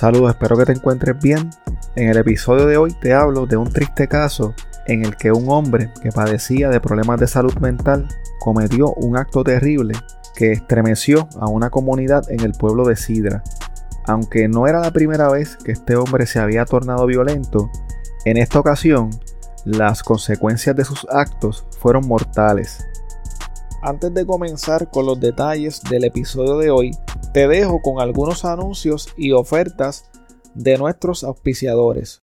Saludos, espero que te encuentres bien. En el episodio de hoy te hablo de un triste caso en el que un hombre que padecía de problemas de salud mental cometió un acto terrible que estremeció a una comunidad en el pueblo de Sidra. Aunque no era la primera vez que este hombre se había tornado violento, en esta ocasión las consecuencias de sus actos fueron mortales. Antes de comenzar con los detalles del episodio de hoy, te dejo con algunos anuncios y ofertas de nuestros auspiciadores.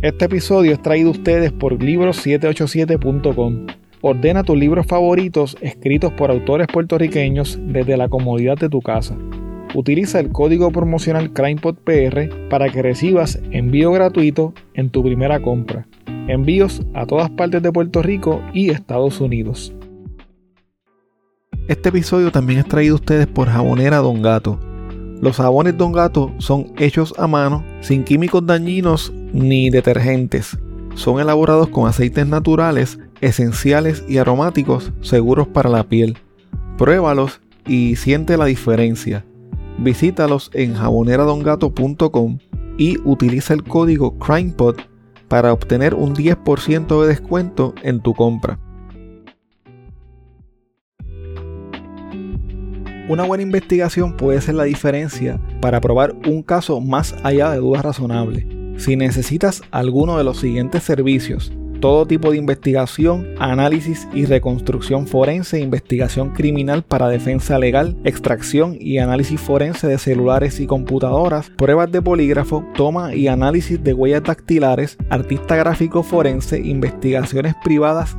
Este episodio es traído a ustedes por libros787.com. Ordena tus libros favoritos escritos por autores puertorriqueños desde la comodidad de tu casa. Utiliza el código promocional CrimePodPR para que recibas envío gratuito en tu primera compra. Envíos a todas partes de Puerto Rico y Estados Unidos. Este episodio también es traído a ustedes por Jabonera Don Gato. Los jabones Don Gato son hechos a mano, sin químicos dañinos ni detergentes. Son elaborados con aceites naturales, esenciales y aromáticos seguros para la piel. Pruébalos y siente la diferencia. Visítalos en jaboneradongato.com y utiliza el código CrimePod para obtener un 10% de descuento en tu compra. Una buena investigación puede ser la diferencia para probar un caso más allá de dudas razonables. Si necesitas alguno de los siguientes servicios, todo tipo de investigación, análisis y reconstrucción forense, investigación criminal para defensa legal, extracción y análisis forense de celulares y computadoras, pruebas de polígrafo, toma y análisis de huellas dactilares, artista gráfico forense, investigaciones privadas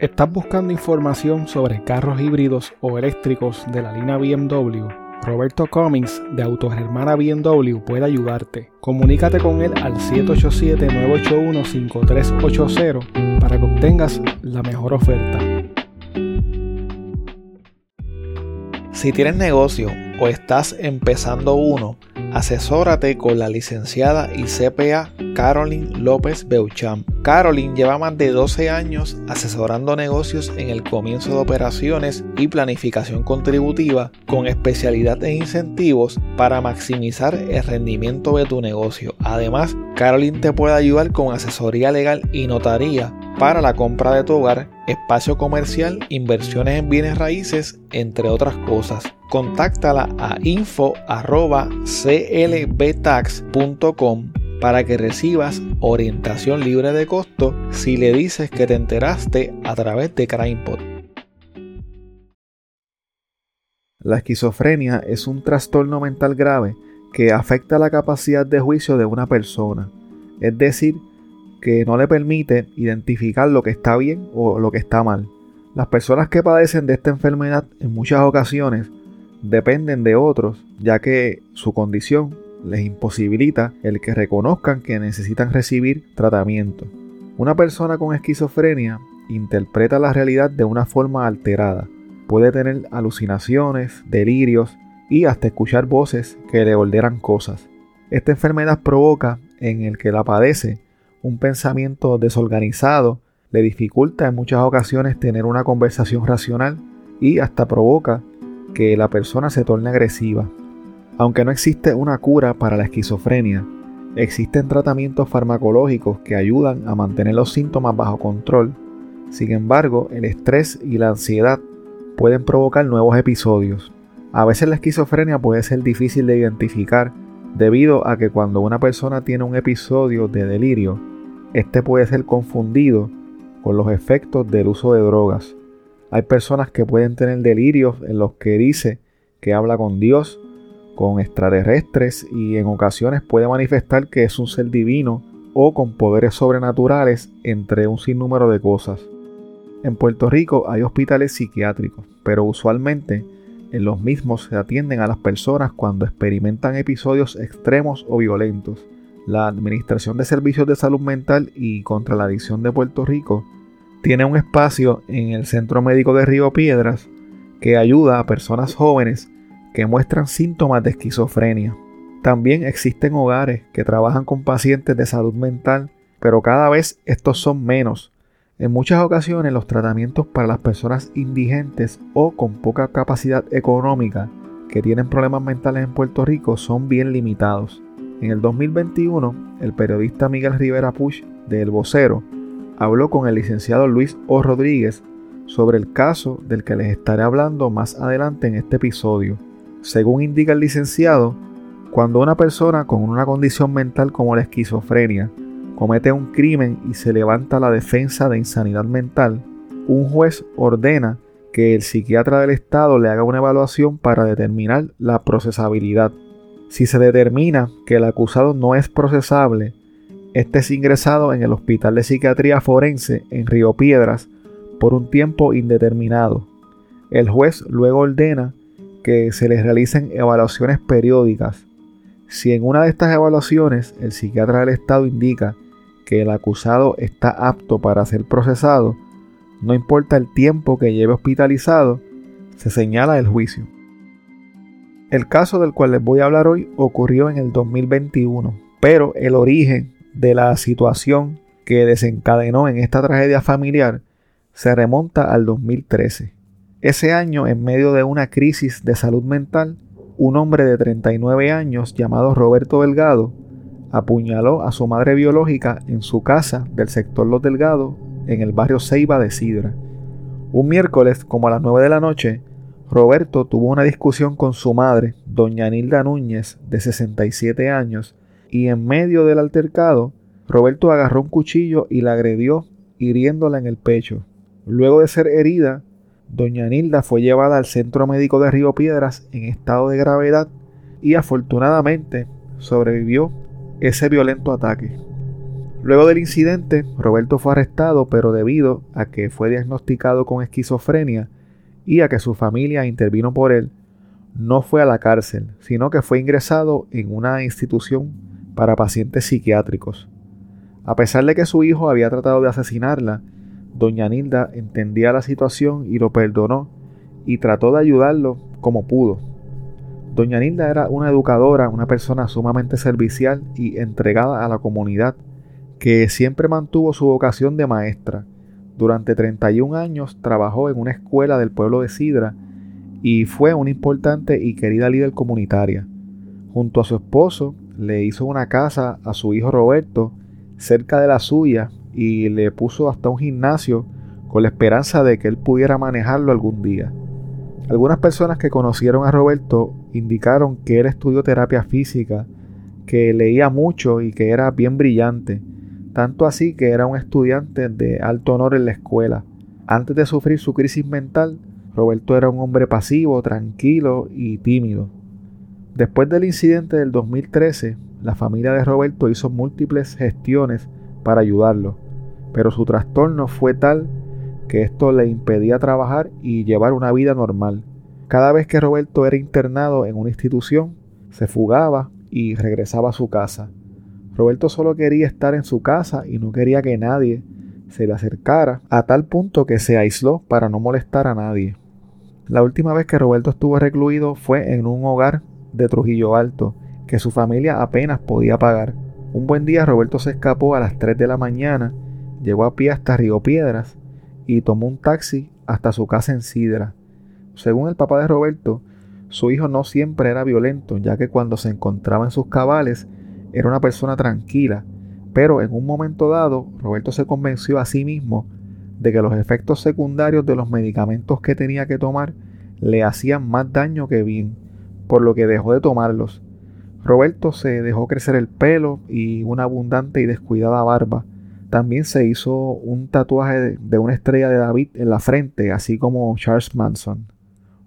¿Estás buscando información sobre carros híbridos o eléctricos de la línea BMW? Roberto Cummings de Autogermana BMW puede ayudarte. Comunícate con él al 787-981-5380 para que obtengas la mejor oferta. Si tienes negocio o estás empezando uno, asesórate con la licenciada y CPA Caroline López Beucham. Caroline lleva más de 12 años asesorando negocios en el comienzo de operaciones y planificación contributiva con especialidad en incentivos para maximizar el rendimiento de tu negocio. Además, Caroline te puede ayudar con asesoría legal y notaría para la compra de tu hogar, espacio comercial, inversiones en bienes raíces, entre otras cosas. Contáctala a info.clbtax.com para que recibas orientación libre de costo si le dices que te enteraste a través de CrimePod. La esquizofrenia es un trastorno mental grave que afecta la capacidad de juicio de una persona, es decir, que no le permite identificar lo que está bien o lo que está mal. Las personas que padecen de esta enfermedad en muchas ocasiones dependen de otros, ya que su condición les imposibilita el que reconozcan que necesitan recibir tratamiento. Una persona con esquizofrenia interpreta la realidad de una forma alterada. Puede tener alucinaciones, delirios y hasta escuchar voces que le ordenan cosas. Esta enfermedad provoca en el que la padece un pensamiento desorganizado, le dificulta en muchas ocasiones tener una conversación racional y hasta provoca que la persona se torne agresiva. Aunque no existe una cura para la esquizofrenia, existen tratamientos farmacológicos que ayudan a mantener los síntomas bajo control. Sin embargo, el estrés y la ansiedad pueden provocar nuevos episodios. A veces la esquizofrenia puede ser difícil de identificar debido a que cuando una persona tiene un episodio de delirio, este puede ser confundido con los efectos del uso de drogas. Hay personas que pueden tener delirios en los que dice que habla con Dios, con extraterrestres y en ocasiones puede manifestar que es un ser divino o con poderes sobrenaturales entre un sinnúmero de cosas. En Puerto Rico hay hospitales psiquiátricos, pero usualmente en los mismos se atienden a las personas cuando experimentan episodios extremos o violentos. La Administración de Servicios de Salud Mental y contra la Adicción de Puerto Rico tiene un espacio en el Centro Médico de Río Piedras que ayuda a personas jóvenes que muestran síntomas de esquizofrenia. También existen hogares que trabajan con pacientes de salud mental, pero cada vez estos son menos. En muchas ocasiones los tratamientos para las personas indigentes o con poca capacidad económica que tienen problemas mentales en Puerto Rico son bien limitados. En el 2021, el periodista Miguel Rivera Push de El Vocero habló con el licenciado Luis O. Rodríguez sobre el caso del que les estaré hablando más adelante en este episodio. Según indica el licenciado, cuando una persona con una condición mental como la esquizofrenia comete un crimen y se levanta la defensa de insanidad mental, un juez ordena que el psiquiatra del Estado le haga una evaluación para determinar la procesabilidad. Si se determina que el acusado no es procesable, este es ingresado en el Hospital de Psiquiatría Forense en Río Piedras por un tiempo indeterminado. El juez luego ordena que se les realicen evaluaciones periódicas. Si en una de estas evaluaciones el psiquiatra del Estado indica que el acusado está apto para ser procesado, no importa el tiempo que lleve hospitalizado, se señala el juicio. El caso del cual les voy a hablar hoy ocurrió en el 2021, pero el origen de la situación que desencadenó en esta tragedia familiar se remonta al 2013. Ese año, en medio de una crisis de salud mental, un hombre de 39 años llamado Roberto Delgado apuñaló a su madre biológica en su casa del sector Los Delgados en el barrio Ceiba de Sidra. Un miércoles, como a las 9 de la noche, Roberto tuvo una discusión con su madre, doña Nilda Núñez, de 67 años, y en medio del altercado, Roberto agarró un cuchillo y la agredió, hiriéndola en el pecho. Luego de ser herida, doña Nilda fue llevada al centro médico de Río Piedras en estado de gravedad y afortunadamente sobrevivió ese violento ataque. Luego del incidente, Roberto fue arrestado, pero debido a que fue diagnosticado con esquizofrenia y a que su familia intervino por él, no fue a la cárcel, sino que fue ingresado en una institución para pacientes psiquiátricos. A pesar de que su hijo había tratado de asesinarla, doña Nilda entendía la situación y lo perdonó y trató de ayudarlo como pudo. Doña Nilda era una educadora, una persona sumamente servicial y entregada a la comunidad, que siempre mantuvo su vocación de maestra. Durante 31 años trabajó en una escuela del pueblo de Sidra y fue una importante y querida líder comunitaria. Junto a su esposo, le hizo una casa a su hijo Roberto cerca de la suya y le puso hasta un gimnasio con la esperanza de que él pudiera manejarlo algún día. Algunas personas que conocieron a Roberto indicaron que él estudió terapia física, que leía mucho y que era bien brillante, tanto así que era un estudiante de alto honor en la escuela. Antes de sufrir su crisis mental, Roberto era un hombre pasivo, tranquilo y tímido. Después del incidente del 2013, la familia de Roberto hizo múltiples gestiones para ayudarlo, pero su trastorno fue tal que esto le impedía trabajar y llevar una vida normal. Cada vez que Roberto era internado en una institución, se fugaba y regresaba a su casa. Roberto solo quería estar en su casa y no quería que nadie se le acercara, a tal punto que se aisló para no molestar a nadie. La última vez que Roberto estuvo recluido fue en un hogar de Trujillo Alto, que su familia apenas podía pagar. Un buen día Roberto se escapó a las 3 de la mañana, llegó a pie hasta Río Piedras y tomó un taxi hasta su casa en Sidra. Según el papá de Roberto, su hijo no siempre era violento, ya que cuando se encontraba en sus cabales era una persona tranquila, pero en un momento dado Roberto se convenció a sí mismo de que los efectos secundarios de los medicamentos que tenía que tomar le hacían más daño que bien por lo que dejó de tomarlos. Roberto se dejó crecer el pelo y una abundante y descuidada barba. También se hizo un tatuaje de una estrella de David en la frente, así como Charles Manson.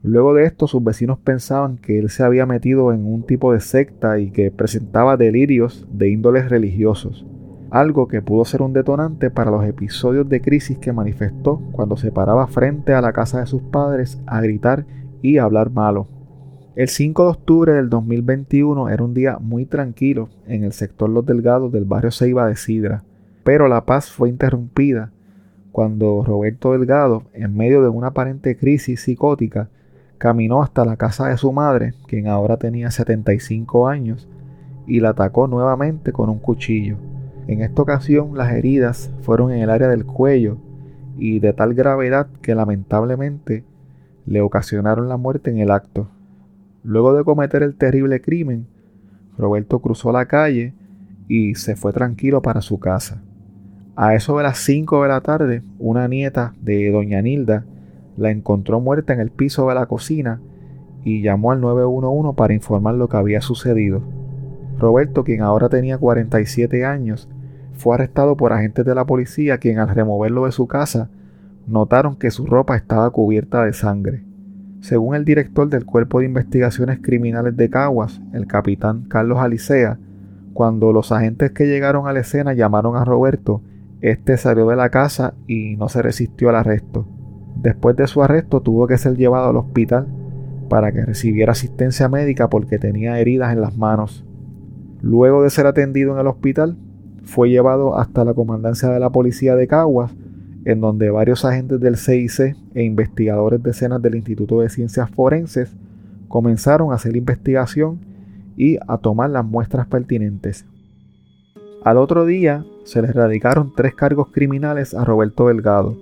Luego de esto, sus vecinos pensaban que él se había metido en un tipo de secta y que presentaba delirios de índoles religiosos, algo que pudo ser un detonante para los episodios de crisis que manifestó cuando se paraba frente a la casa de sus padres a gritar y hablar malo. El 5 de octubre del 2021 era un día muy tranquilo en el sector Los Delgados del barrio Ceiba de Sidra, pero la paz fue interrumpida cuando Roberto Delgado, en medio de una aparente crisis psicótica, caminó hasta la casa de su madre, quien ahora tenía 75 años, y la atacó nuevamente con un cuchillo. En esta ocasión las heridas fueron en el área del cuello y de tal gravedad que lamentablemente le ocasionaron la muerte en el acto. Luego de cometer el terrible crimen, Roberto cruzó la calle y se fue tranquilo para su casa. A eso de las 5 de la tarde, una nieta de doña Nilda la encontró muerta en el piso de la cocina y llamó al 911 para informar lo que había sucedido. Roberto, quien ahora tenía 47 años, fue arrestado por agentes de la policía quien al removerlo de su casa notaron que su ropa estaba cubierta de sangre. Según el director del Cuerpo de Investigaciones Criminales de Caguas, el capitán Carlos Alicea, cuando los agentes que llegaron a la escena llamaron a Roberto, este salió de la casa y no se resistió al arresto. Después de su arresto tuvo que ser llevado al hospital para que recibiera asistencia médica porque tenía heridas en las manos. Luego de ser atendido en el hospital, fue llevado hasta la comandancia de la policía de Caguas, en donde varios agentes del CIC e investigadores de escenas del Instituto de Ciencias Forenses comenzaron a hacer investigación y a tomar las muestras pertinentes. Al otro día se le radicaron tres cargos criminales a Roberto Delgado,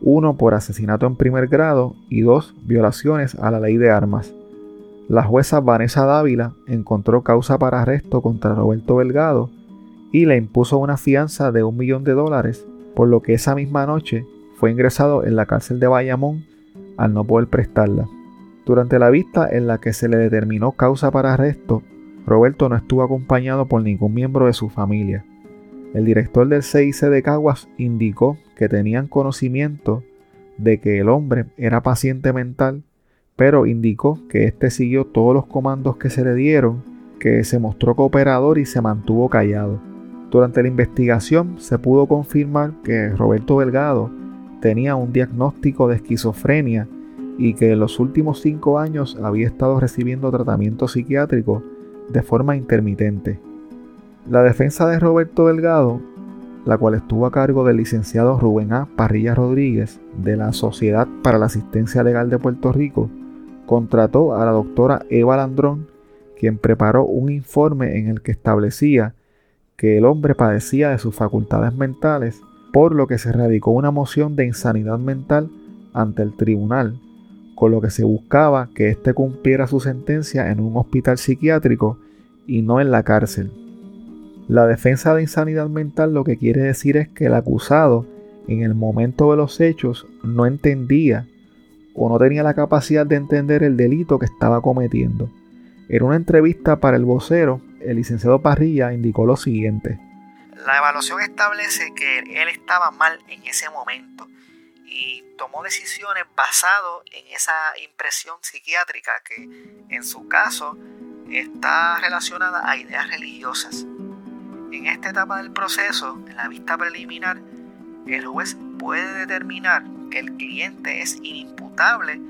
uno por asesinato en primer grado y dos violaciones a la ley de armas. La jueza Vanessa Dávila encontró causa para arresto contra Roberto Delgado y le impuso una fianza de un millón de dólares, por lo que esa misma noche fue ingresado en la cárcel de Bayamón al no poder prestarla. Durante la vista en la que se le determinó causa para arresto, Roberto no estuvo acompañado por ningún miembro de su familia. El director del CIC de Caguas indicó que tenían conocimiento de que el hombre era paciente mental, pero indicó que éste siguió todos los comandos que se le dieron, que se mostró cooperador y se mantuvo callado. Durante la investigación se pudo confirmar que Roberto Delgado tenía un diagnóstico de esquizofrenia y que en los últimos cinco años había estado recibiendo tratamiento psiquiátrico de forma intermitente. La defensa de Roberto Delgado la cual estuvo a cargo del licenciado Rubén A. Parrilla Rodríguez de la Sociedad para la Asistencia Legal de Puerto Rico, contrató a la doctora Eva Landrón, quien preparó un informe en el que establecía que el hombre padecía de sus facultades mentales, por lo que se radicó una moción de insanidad mental ante el tribunal, con lo que se buscaba que éste cumpliera su sentencia en un hospital psiquiátrico y no en la cárcel. La defensa de insanidad mental lo que quiere decir es que el acusado en el momento de los hechos no entendía o no tenía la capacidad de entender el delito que estaba cometiendo. En una entrevista para el vocero, el licenciado Parrilla indicó lo siguiente. La evaluación establece que él estaba mal en ese momento y tomó decisiones basado en esa impresión psiquiátrica que en su caso está relacionada a ideas religiosas. En esta etapa del proceso, en la vista preliminar, el juez puede determinar que el cliente es inimputable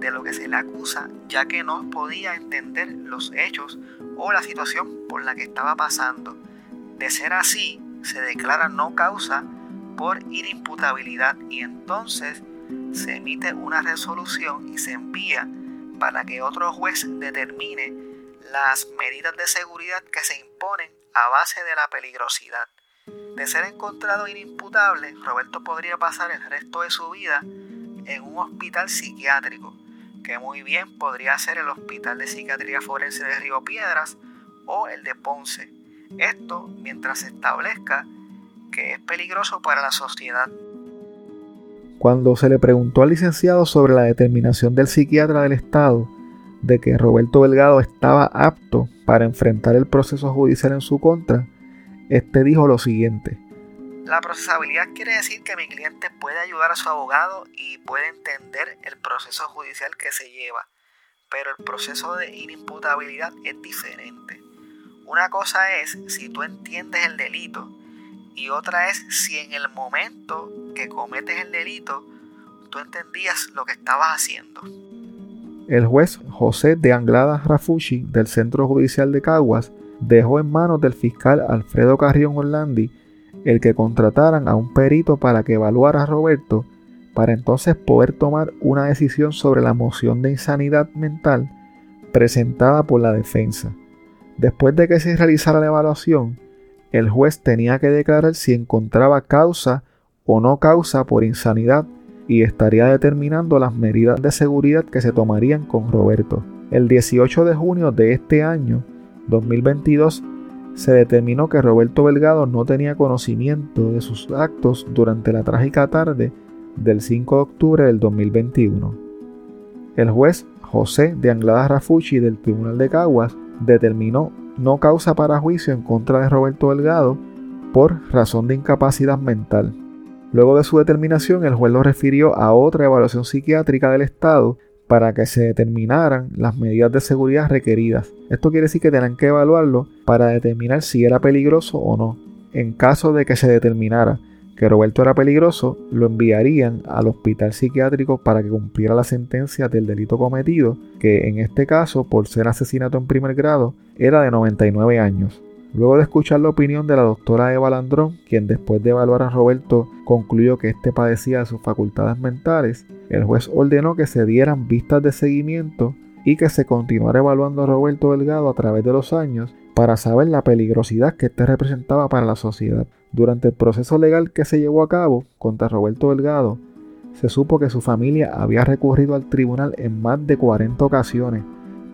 de lo que se le acusa, ya que no podía entender los hechos o la situación por la que estaba pasando. De ser así, se declara no causa por inimputabilidad y entonces se emite una resolución y se envía para que otro juez determine las medidas de seguridad que se imponen a base de la peligrosidad. De ser encontrado inimputable, Roberto podría pasar el resto de su vida en un hospital psiquiátrico, que muy bien podría ser el Hospital de Psiquiatría Forense de Río Piedras o el de Ponce. Esto mientras se establezca que es peligroso para la sociedad. Cuando se le preguntó al licenciado sobre la determinación del psiquiatra del Estado de que Roberto Delgado estaba apto para enfrentar el proceso judicial en su contra, este dijo lo siguiente. La procesabilidad quiere decir que mi cliente puede ayudar a su abogado y puede entender el proceso judicial que se lleva, pero el proceso de inimputabilidad es diferente. Una cosa es si tú entiendes el delito y otra es si en el momento que cometes el delito tú entendías lo que estabas haciendo. El juez José de Anglada Rafushi del Centro Judicial de Caguas dejó en manos del fiscal Alfredo Carrión Orlandi el que contrataran a un perito para que evaluara a Roberto para entonces poder tomar una decisión sobre la moción de insanidad mental presentada por la defensa. Después de que se realizara la evaluación, el juez tenía que declarar si encontraba causa o no causa por insanidad y estaría determinando las medidas de seguridad que se tomarían con Roberto. El 18 de junio de este año, 2022, se determinó que Roberto Delgado no tenía conocimiento de sus actos durante la trágica tarde del 5 de octubre del 2021. El juez José de Anglada Rafucci del Tribunal de Caguas determinó no causa para juicio en contra de Roberto Delgado por razón de incapacidad mental. Luego de su determinación, el juez lo refirió a otra evaluación psiquiátrica del Estado para que se determinaran las medidas de seguridad requeridas. Esto quiere decir que tenían que evaluarlo para determinar si era peligroso o no. En caso de que se determinara que Roberto era peligroso, lo enviarían al hospital psiquiátrico para que cumpliera la sentencia del delito cometido, que en este caso, por ser asesinato en primer grado, era de 99 años. Luego de escuchar la opinión de la doctora Eva Landrón, quien después de evaluar a Roberto concluyó que éste padecía de sus facultades mentales, el juez ordenó que se dieran vistas de seguimiento y que se continuara evaluando a Roberto Delgado a través de los años para saber la peligrosidad que éste representaba para la sociedad. Durante el proceso legal que se llevó a cabo contra Roberto Delgado, se supo que su familia había recurrido al tribunal en más de 40 ocasiones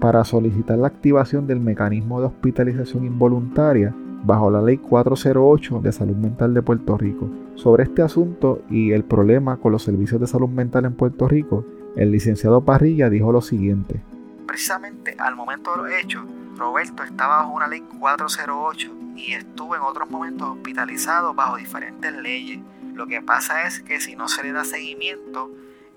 para solicitar la activación del mecanismo de hospitalización involuntaria bajo la Ley 408 de Salud Mental de Puerto Rico. Sobre este asunto y el problema con los servicios de salud mental en Puerto Rico, el licenciado Parrilla dijo lo siguiente. Precisamente al momento de los hechos, Roberto estaba bajo una ley 408 y estuvo en otros momentos hospitalizado bajo diferentes leyes. Lo que pasa es que si no se le da seguimiento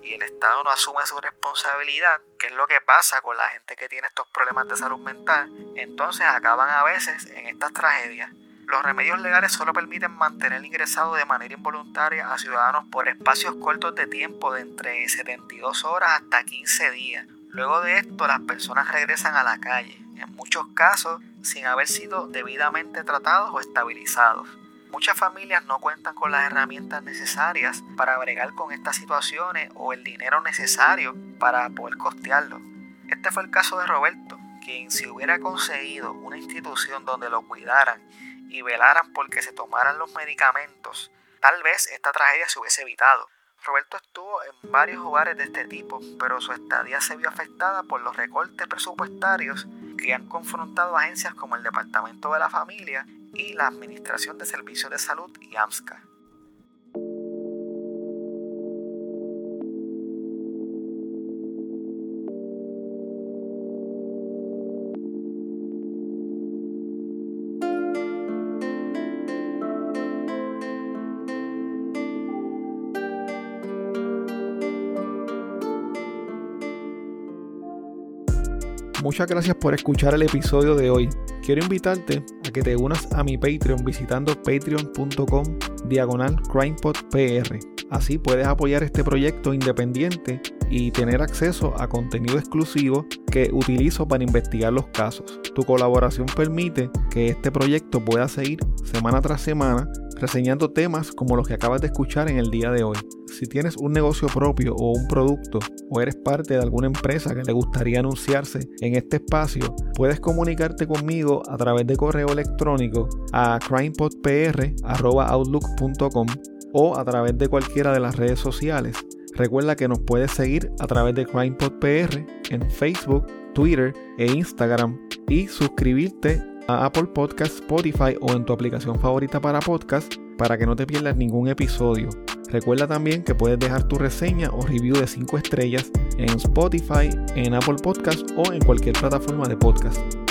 y el Estado no asume su responsabilidad, que es lo que pasa con la gente que tiene estos problemas de salud mental, entonces acaban a veces en estas tragedias. Los remedios legales solo permiten mantener ingresado de manera involuntaria a ciudadanos por espacios cortos de tiempo de entre 72 horas hasta 15 días. Luego de esto, las personas regresan a la calle en muchos casos sin haber sido debidamente tratados o estabilizados. Muchas familias no cuentan con las herramientas necesarias para bregar con estas situaciones o el dinero necesario para poder costearlo. Este fue el caso de Roberto, quien si hubiera conseguido una institución donde lo cuidaran y velaran porque se tomaran los medicamentos, tal vez esta tragedia se hubiese evitado. Roberto estuvo en varios hogares de este tipo, pero su estadía se vio afectada por los recortes presupuestarios que han confrontado agencias como el Departamento de la Familia y la Administración de Servicios de Salud y AMSCA. Muchas gracias por escuchar el episodio de hoy. Quiero invitarte que te unas a mi Patreon visitando patreon.com diagonal crimepodpr. Así puedes apoyar este proyecto independiente y tener acceso a contenido exclusivo que utilizo para investigar los casos. Tu colaboración permite que este proyecto pueda seguir semana tras semana reseñando temas como los que acabas de escuchar en el día de hoy. Si tienes un negocio propio o un producto o eres parte de alguna empresa que le gustaría anunciarse en este espacio, puedes comunicarte conmigo a través de correo electrónico a crimepodpr.outlook.com o a través de cualquiera de las redes sociales. Recuerda que nos puedes seguir a través de CrimePodPR en Facebook, Twitter e Instagram y suscribirte a Apple Podcast, Spotify o en tu aplicación favorita para podcast para que no te pierdas ningún episodio. Recuerda también que puedes dejar tu reseña o review de 5 estrellas en Spotify, en Apple Podcast o en cualquier plataforma de podcast.